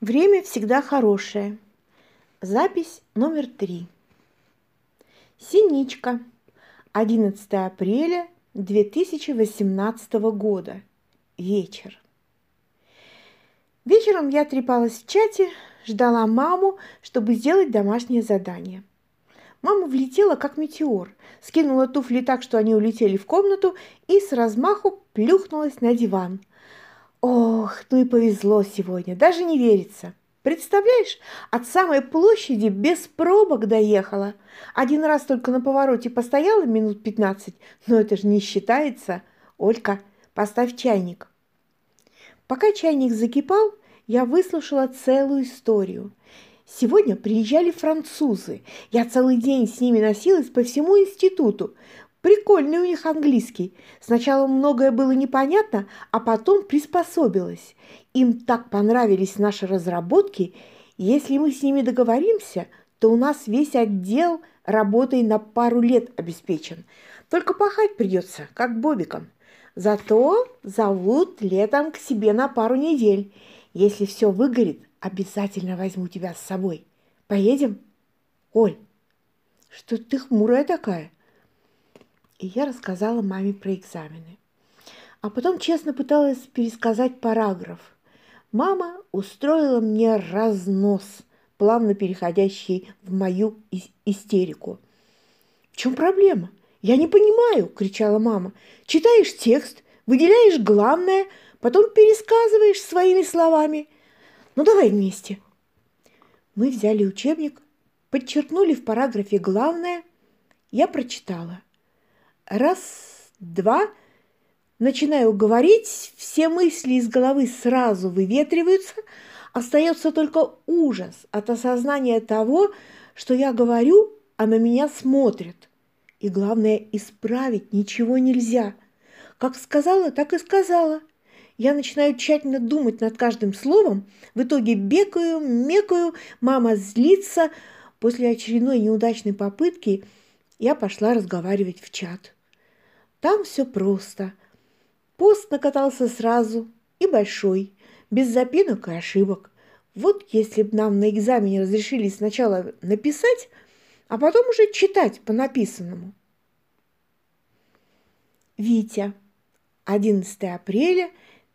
Время всегда хорошее. Запись номер три. Синичка. 11 апреля 2018 года. Вечер. Вечером я трепалась в чате, ждала маму, чтобы сделать домашнее задание. Мама влетела, как метеор, скинула туфли так, что они улетели в комнату и с размаху плюхнулась на диван. Ох, ну и повезло сегодня, даже не верится. Представляешь, от самой площади без пробок доехала. Один раз только на повороте постояла минут пятнадцать, но это же не считается. Олька, поставь чайник. Пока чайник закипал, я выслушала целую историю. Сегодня приезжали французы. Я целый день с ними носилась по всему институту. Прикольный у них английский. Сначала многое было непонятно, а потом приспособилась. Им так понравились наши разработки. Если мы с ними договоримся, то у нас весь отдел работой на пару лет обеспечен. Только пахать придется, как бобиком. Зато зовут летом к себе на пару недель. Если все выгорит, Обязательно возьму тебя с собой. Поедем? Оль, что ты хмурая такая? И я рассказала маме про экзамены. А потом честно пыталась пересказать параграф. Мама устроила мне разнос, плавно переходящий в мою истерику. «В чем проблема? Я не понимаю!» – кричала мама. «Читаешь текст, выделяешь главное, потом пересказываешь своими словами – ну давай вместе. Мы взяли учебник, подчеркнули в параграфе главное. Я прочитала. Раз, два, начинаю говорить, все мысли из головы сразу выветриваются, остается только ужас от осознания того, что я говорю, а на меня смотрят. И главное, исправить ничего нельзя. Как сказала, так и сказала. Я начинаю тщательно думать над каждым словом, в итоге бегаю, мекаю, мама злится. После очередной неудачной попытки я пошла разговаривать в чат. Там все просто. Пост накатался сразу и большой, без запинок и ошибок. Вот если бы нам на экзамене разрешили сначала написать, а потом уже читать по написанному. Витя. 11 апреля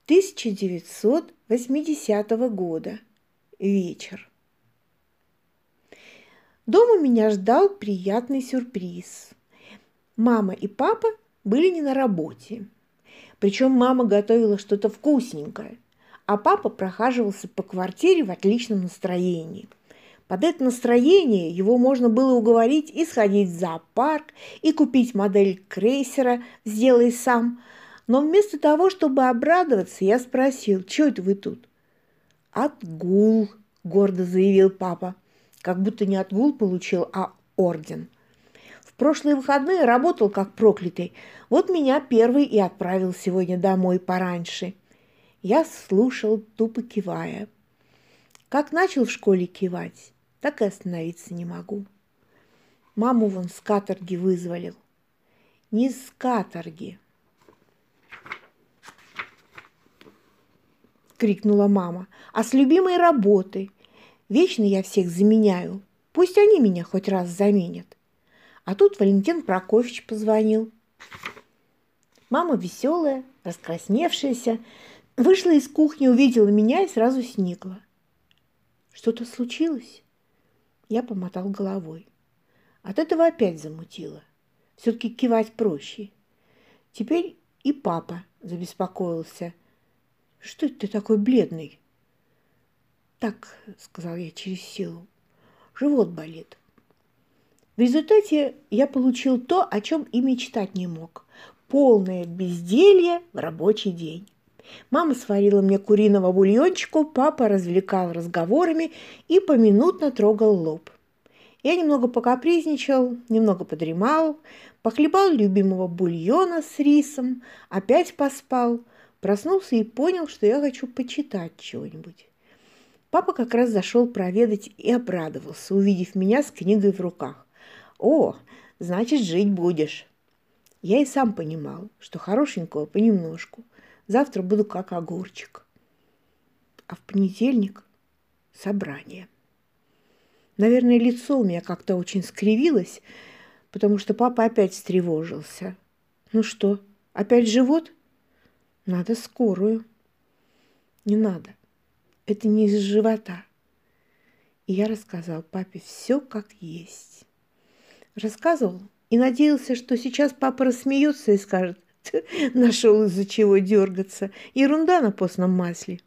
1980 года. Вечер. Дома меня ждал приятный сюрприз. Мама и папа были не на работе. Причем мама готовила что-то вкусненькое, а папа прохаживался по квартире в отличном настроении. Под это настроение его можно было уговорить и сходить в зоопарк, и купить модель крейсера «Сделай сам», но вместо того, чтобы обрадоваться, я спросил, что это вы тут? «Отгул», – гордо заявил папа. Как будто не отгул получил, а орден. Прошлые выходные работал как проклятый. Вот меня первый и отправил сегодня домой пораньше. Я слушал, тупо кивая. Как начал в школе кивать, так и остановиться не могу. Маму вон с каторги вызволил. Не с каторги, крикнула мама. «А с любимой работы? Вечно я всех заменяю. Пусть они меня хоть раз заменят». А тут Валентин Прокофьевич позвонил. Мама веселая, раскрасневшаяся, вышла из кухни, увидела меня и сразу сникла. «Что-то случилось?» Я помотал головой. От этого опять замутило. Все-таки кивать проще. Теперь и папа забеспокоился – что это ты такой бледный? Так, сказал я через силу, живот болит. В результате я получил то, о чем и мечтать не мог. Полное безделье в рабочий день. Мама сварила мне куриного бульончику, папа развлекал разговорами и поминутно трогал лоб. Я немного покапризничал, немного подремал, похлебал любимого бульона с рисом, опять поспал – Проснулся и понял, что я хочу почитать чего-нибудь. Папа как раз зашел проведать и обрадовался, увидев меня с книгой в руках. «О, значит, жить будешь!» Я и сам понимал, что хорошенького понемножку. Завтра буду как огурчик. А в понедельник собрание. Наверное, лицо у меня как-то очень скривилось, потому что папа опять встревожился. Ну что, опять живот? Надо скорую. Не надо. Это не из живота. И я рассказал папе все как есть. Рассказывал и надеялся, что сейчас папа рассмеется и скажет, нашел из-за чего дергаться. Ерунда на постном масле.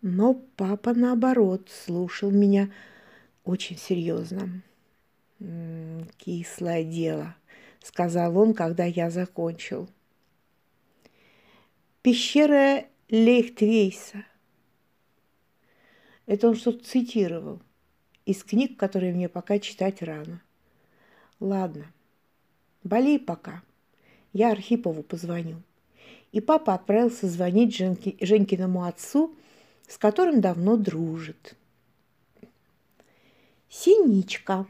Но папа, наоборот, слушал меня очень серьезно. «Кислое дело», — сказал он, когда я закончил. «Пещера Лейхтвейса». Это он что-то цитировал из книг, которые мне пока читать рано. Ладно, болей пока. Я Архипову позвоню. И папа отправился звонить Женьки, Женькиному отцу, с которым давно дружит. Синичка.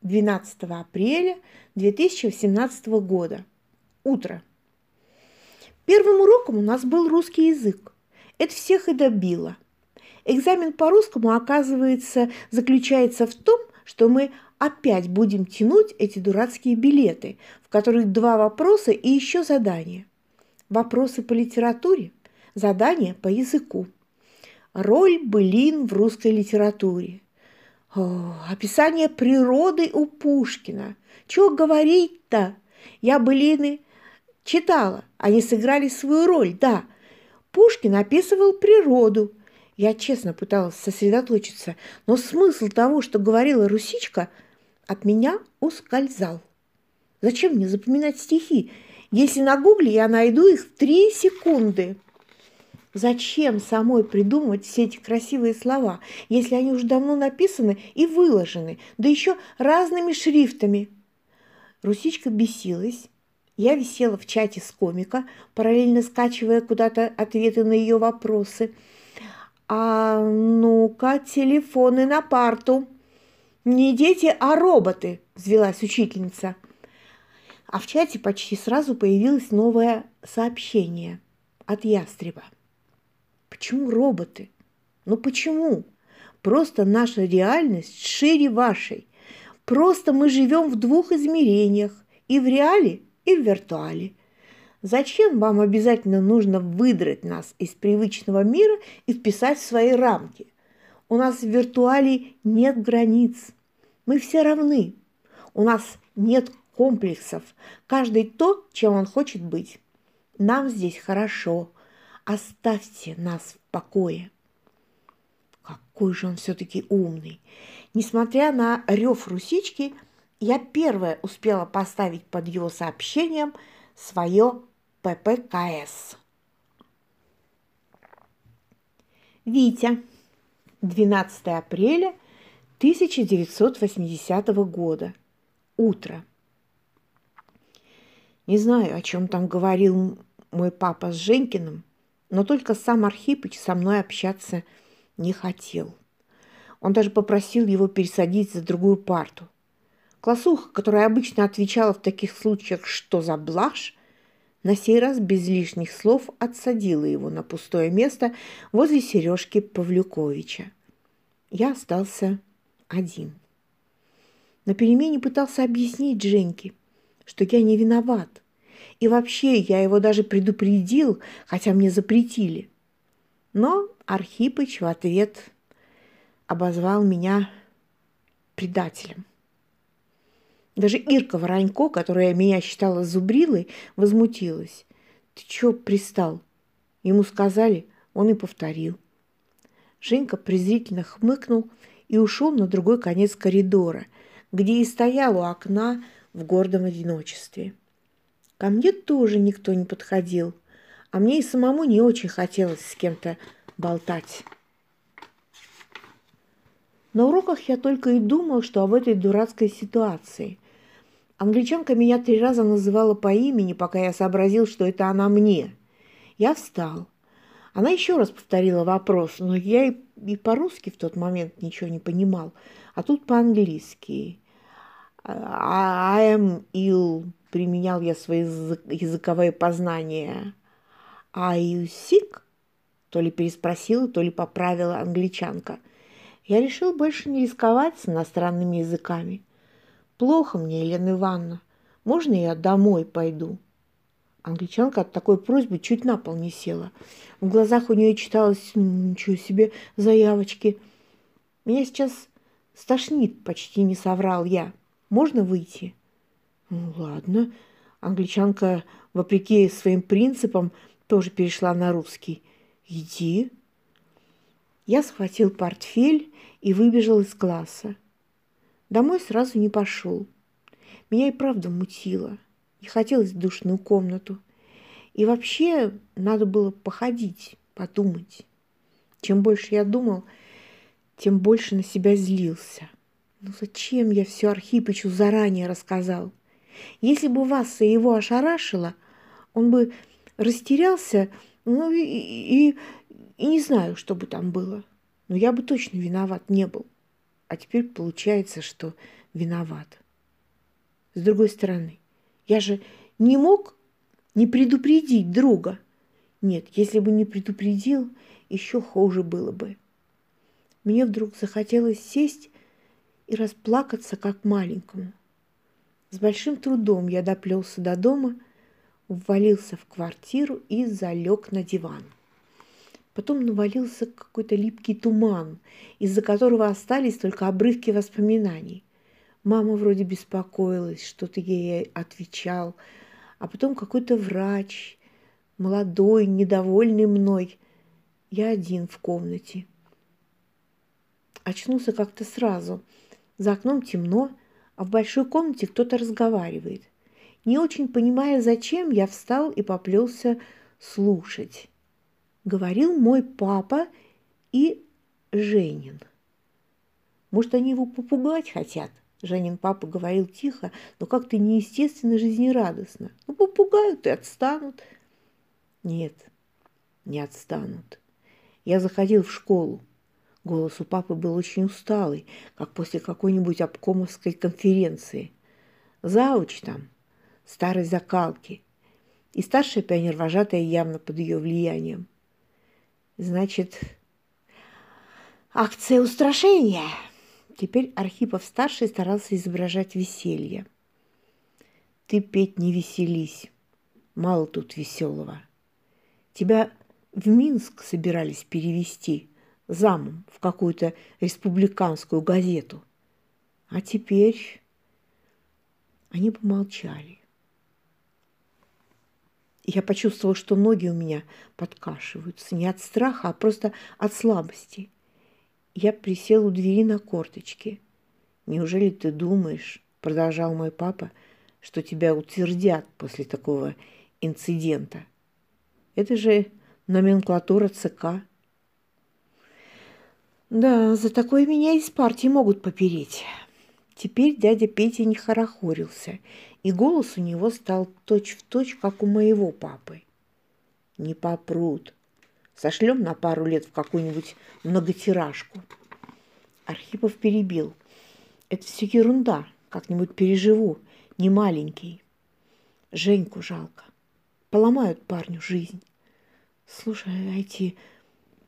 12 апреля 2018 года. Утро. Первым уроком у нас был русский язык. Это всех и добило. Экзамен по русскому, оказывается, заключается в том, что мы опять будем тянуть эти дурацкие билеты, в которых два вопроса и еще задание. Вопросы по литературе, задание по языку. Роль былин в русской литературе – о, описание природы у Пушкина. Чего говорить-то? Я былины читала, они сыграли свою роль, да. Пушкин описывал природу. Я честно пыталась сосредоточиться, но смысл того, что говорила Русичка, от меня ускользал. Зачем мне запоминать стихи, если на гугле я найду их в три секунды? Зачем самой придумывать все эти красивые слова, если они уже давно написаны и выложены, да еще разными шрифтами? Русичка бесилась. Я висела в чате с комика, параллельно скачивая куда-то ответы на ее вопросы. «А ну-ка, телефоны на парту!» «Не дети, а роботы!» – взвелась учительница. А в чате почти сразу появилось новое сообщение от ястреба. Почему роботы? Ну почему? Просто наша реальность шире вашей. Просто мы живем в двух измерениях, и в реале, и в виртуале. Зачем вам обязательно нужно выдрать нас из привычного мира и вписать в свои рамки? У нас в виртуале нет границ. Мы все равны. У нас нет комплексов. Каждый то, чем он хочет быть. Нам здесь хорошо оставьте нас в покое. Какой же он все-таки умный. Несмотря на рев русички, я первая успела поставить под его сообщением свое ППКС. Витя, 12 апреля 1980 года. Утро. Не знаю, о чем там говорил мой папа с Женькиным, но только сам Архипыч со мной общаться не хотел. Он даже попросил его пересадить за другую парту. Классуха, которая обычно отвечала в таких случаях «что за блажь?», на сей раз без лишних слов отсадила его на пустое место возле Сережки Павлюковича. Я остался один. На перемене пытался объяснить Женьке, что я не виноват, и вообще я его даже предупредил, хотя мне запретили. Но Архипыч в ответ обозвал меня предателем. Даже Ирка Воронько, которая меня считала зубрилой, возмутилась. «Ты чё пристал?» Ему сказали, он и повторил. Женька презрительно хмыкнул и ушел на другой конец коридора, где и стоял у окна в гордом одиночестве. Ко мне тоже никто не подходил, а мне и самому не очень хотелось с кем-то болтать. На уроках я только и думал, что об этой дурацкой ситуации. Англичанка меня три раза называла по имени, пока я сообразил, что это она мне. Я встал. Она еще раз повторила вопрос, но я и, и по-русски в тот момент ничего не понимал, а тут по-английски. I am ill применял я свои языковые познания. Are you sick? То ли переспросила, то ли поправила англичанка. Я решил больше не рисковать с иностранными языками. Плохо мне, Елена Ивановна. Можно я домой пойду? Англичанка от такой просьбы чуть на пол не села. В глазах у нее читалось «Ничего себе, заявочки!» «Меня сейчас стошнит», — почти не соврал я. «Можно выйти?» «Ну, ладно». Англичанка, вопреки своим принципам, тоже перешла на русский. «Иди». Я схватил портфель и выбежал из класса. Домой сразу не пошел. Меня и правда мутило – не хотелось в душную комнату. И вообще надо было походить, подумать. Чем больше я думал, тем больше на себя злился. Ну зачем я все Архипычу заранее рассказал? Если бы вас и его ошарашило, он бы растерялся, ну и, и, и не знаю, что бы там было. Но я бы точно виноват не был. А теперь получается, что виноват. С другой стороны, я же не мог не предупредить друга. Нет, если бы не предупредил, еще хуже было бы. Мне вдруг захотелось сесть и расплакаться, как маленькому. С большим трудом я доплелся до дома, ввалился в квартиру и залег на диван. Потом навалился какой-то липкий туман, из-за которого остались только обрывки воспоминаний. Мама вроде беспокоилась, что-то ей отвечал, а потом какой-то врач, молодой, недовольный мной. Я один в комнате. Очнулся как-то сразу. За окном темно, а в большой комнате кто-то разговаривает. Не очень понимая, зачем, я встал и поплелся слушать. Говорил мой папа и Женин. Может, они его попугать хотят? Женин папа говорил тихо, но как-то неестественно жизнерадостно. Ну, попугают и отстанут. Нет, не отстанут. Я заходил в школу. Голос у папы был очень усталый, как после какой-нибудь обкомовской конференции. Зауч там, старой закалки. И старшая пионер-вожатая явно под ее влиянием. Значит, акция устрашения – Теперь Архипов-старший старался изображать веселье. «Ты петь не веселись. Мало тут веселого. Тебя в Минск собирались перевести замом в какую-то республиканскую газету. А теперь...» Они помолчали. Я почувствовала, что ноги у меня подкашиваются не от страха, а просто от слабости – я присел у двери на корточки. «Неужели ты думаешь, — продолжал мой папа, — что тебя утвердят после такого инцидента? Это же номенклатура ЦК». Да, за такое меня из партии могут попереть. Теперь дядя Петя не хорохорился, и голос у него стал точь-в-точь, точь, как у моего папы. Не попрут, Сошлем на пару лет в какую-нибудь многотиражку. Архипов перебил. Это все ерунда. Как-нибудь переживу. Не маленький. Женьку жалко. Поломают парню жизнь. Слушай, а эти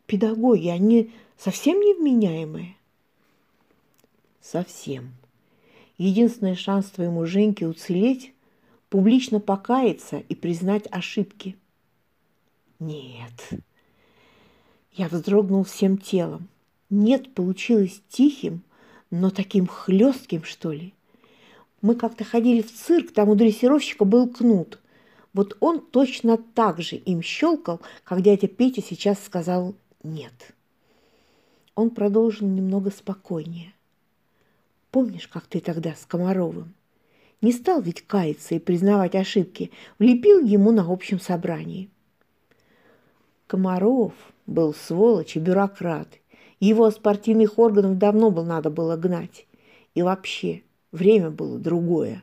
педагоги, они совсем невменяемые? Совсем. Единственный шанс твоему Женьке уцелеть – публично покаяться и признать ошибки. Нет, я вздрогнул всем телом. Нет, получилось тихим, но таким хлестким, что ли. Мы как-то ходили в цирк, там у дрессировщика был кнут. Вот он точно так же им щелкал, как дядя Петя сейчас сказал «нет». Он продолжил немного спокойнее. «Помнишь, как ты тогда с Комаровым? Не стал ведь каяться и признавать ошибки, влепил ему на общем собрании. Комаров был сволочь и бюрократ. Его с партийных органов давно было надо было гнать. И вообще, время было другое.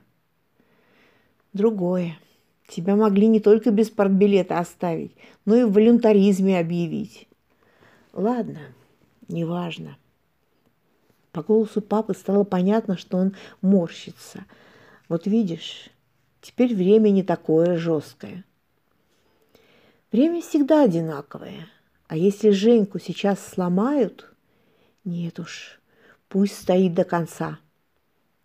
Другое. Тебя могли не только без партбилета оставить, но и в волюнтаризме объявить. Ладно, неважно. По голосу папы стало понятно, что он морщится. Вот видишь, теперь время не такое жесткое. Время всегда одинаковое – А если Женьку сейчас сломают? Нет уж, пусть стоит до конца.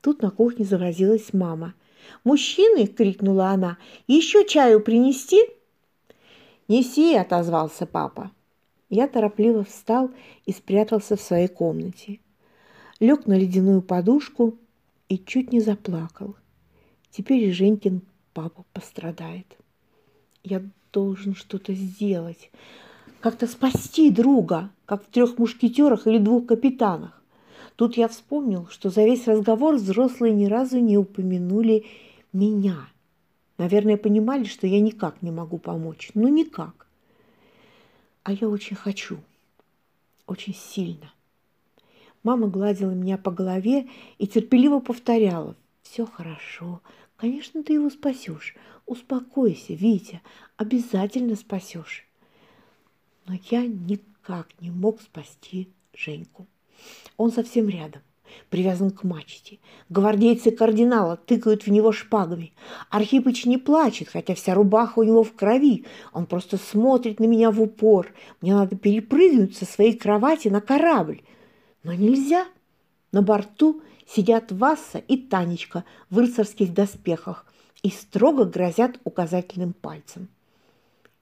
Тут на кухне завозилась мама. «Мужчины!» – крикнула она. «Еще чаю принести?» «Неси!» – отозвался папа. Я торопливо встал и спрятался в своей комнате. Лег на ледяную подушку и чуть не заплакал. Теперь Женькин папа пострадает. Я должен что-то сделать, как-то спасти друга, как в трех мушкетерах или двух капитанах. Тут я вспомнил, что за весь разговор взрослые ни разу не упомянули меня. Наверное, понимали, что я никак не могу помочь. Ну, никак. А я очень хочу. Очень сильно. Мама гладила меня по голове и терпеливо повторяла. «Все хорошо. Конечно, ты его спасешь. Успокойся, Витя. Обязательно спасешь». Но я никак не мог спасти Женьку. Он совсем рядом, привязан к мачте. Гвардейцы кардинала тыкают в него шпагами. Архипыч не плачет, хотя вся рубаха у него в крови. Он просто смотрит на меня в упор. Мне надо перепрыгнуть со своей кровати на корабль. Но нельзя. На борту сидят Васса и Танечка в рыцарских доспехах и строго грозят указательным пальцем.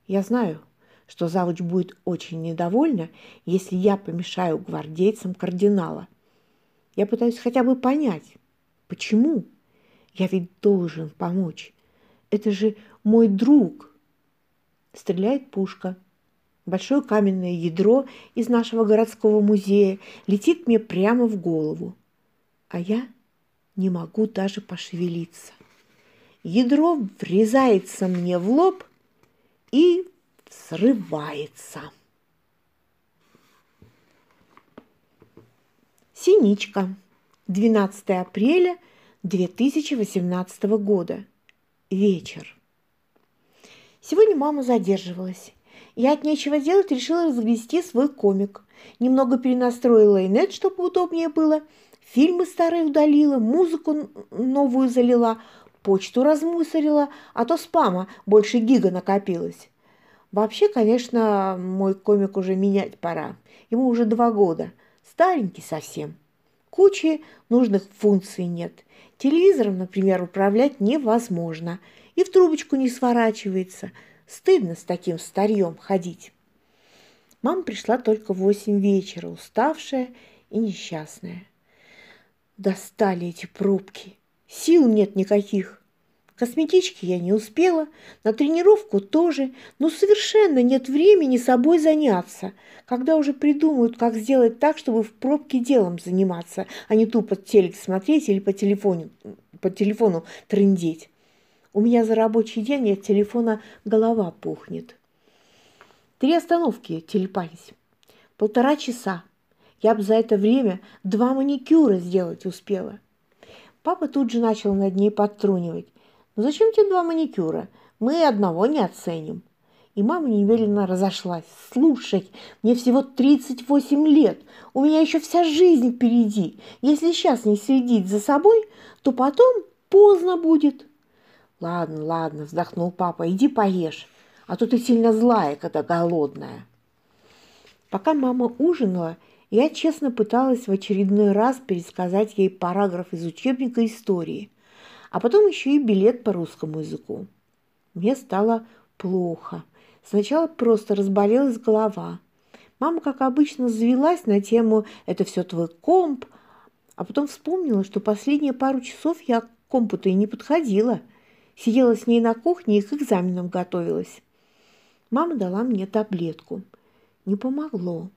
Я знаю, что завуч будет очень недовольна, если я помешаю гвардейцам кардинала. Я пытаюсь хотя бы понять, почему. Я ведь должен помочь. Это же мой друг. Стреляет пушка. Большое каменное ядро из нашего городского музея летит мне прямо в голову. А я не могу даже пошевелиться. Ядро врезается мне в лоб и срывается. Синичка. 12 апреля 2018 года. Вечер. Сегодня мама задерживалась. Я от нечего делать решила разгрести свой комик. Немного перенастроила инет, чтобы удобнее было. Фильмы старые удалила, музыку новую залила, почту размусорила, а то спама больше гига накопилось. Вообще, конечно, мой комик уже менять пора. Ему уже два года. Старенький совсем. Кучи нужных функций нет. Телевизором, например, управлять невозможно. И в трубочку не сворачивается. Стыдно с таким старьем ходить. Мама пришла только в восемь вечера, уставшая и несчастная. Достали эти пробки. Сил нет никаких. Косметички я не успела, на тренировку тоже, но совершенно нет времени собой заняться, когда уже придумают, как сделать так, чтобы в пробке делом заниматься, а не тупо телек смотреть или по телефону, по телефону трындеть. У меня за рабочий день от телефона голова пухнет. Три остановки телепались. Полтора часа. Я бы за это время два маникюра сделать успела. Папа тут же начал над ней подтрунивать. «Ну зачем тебе два маникюра? Мы одного не оценим». И мама немедленно разошлась. «Слушай, мне всего 38 лет, у меня еще вся жизнь впереди. Если сейчас не следить за собой, то потом поздно будет». «Ладно, ладно», – вздохнул папа, – «иди поешь, а то ты сильно злая, когда голодная». Пока мама ужинала, я честно пыталась в очередной раз пересказать ей параграф из учебника истории – а потом еще и билет по русскому языку. Мне стало плохо. Сначала просто разболелась голова. Мама, как обычно, завелась на тему «это все твой комп», а потом вспомнила, что последние пару часов я к компу-то и не подходила. Сидела с ней на кухне и к экзаменам готовилась. Мама дала мне таблетку. Не помогло.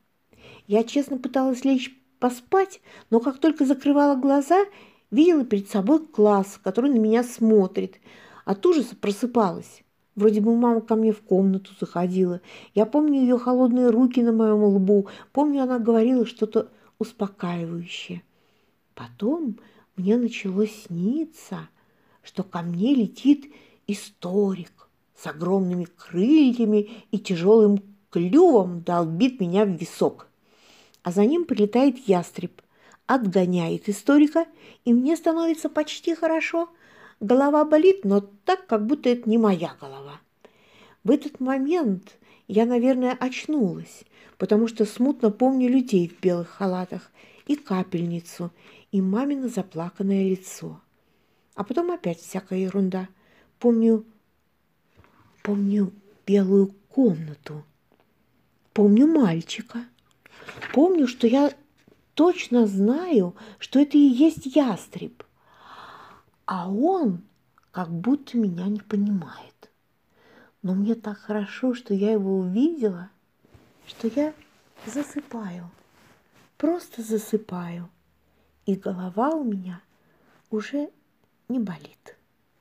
Я честно пыталась лечь поспать, но как только закрывала глаза, Видела перед собой класс, который на меня смотрит. От ужаса просыпалась. Вроде бы мама ко мне в комнату заходила. Я помню ее холодные руки на моем лбу. Помню, она говорила что-то успокаивающее. Потом мне начало сниться, что ко мне летит историк с огромными крыльями и тяжелым клювом долбит меня в висок. А за ним прилетает ястреб отгоняет историка, и мне становится почти хорошо. Голова болит, но так, как будто это не моя голова. В этот момент я, наверное, очнулась, потому что смутно помню людей в белых халатах и капельницу, и мамино заплаканное лицо. А потом опять всякая ерунда. Помню, помню белую комнату. Помню мальчика. Помню, что я точно знаю, что это и есть ястреб. А он как будто меня не понимает. Но мне так хорошо, что я его увидела, что я засыпаю, просто засыпаю, и голова у меня уже не болит.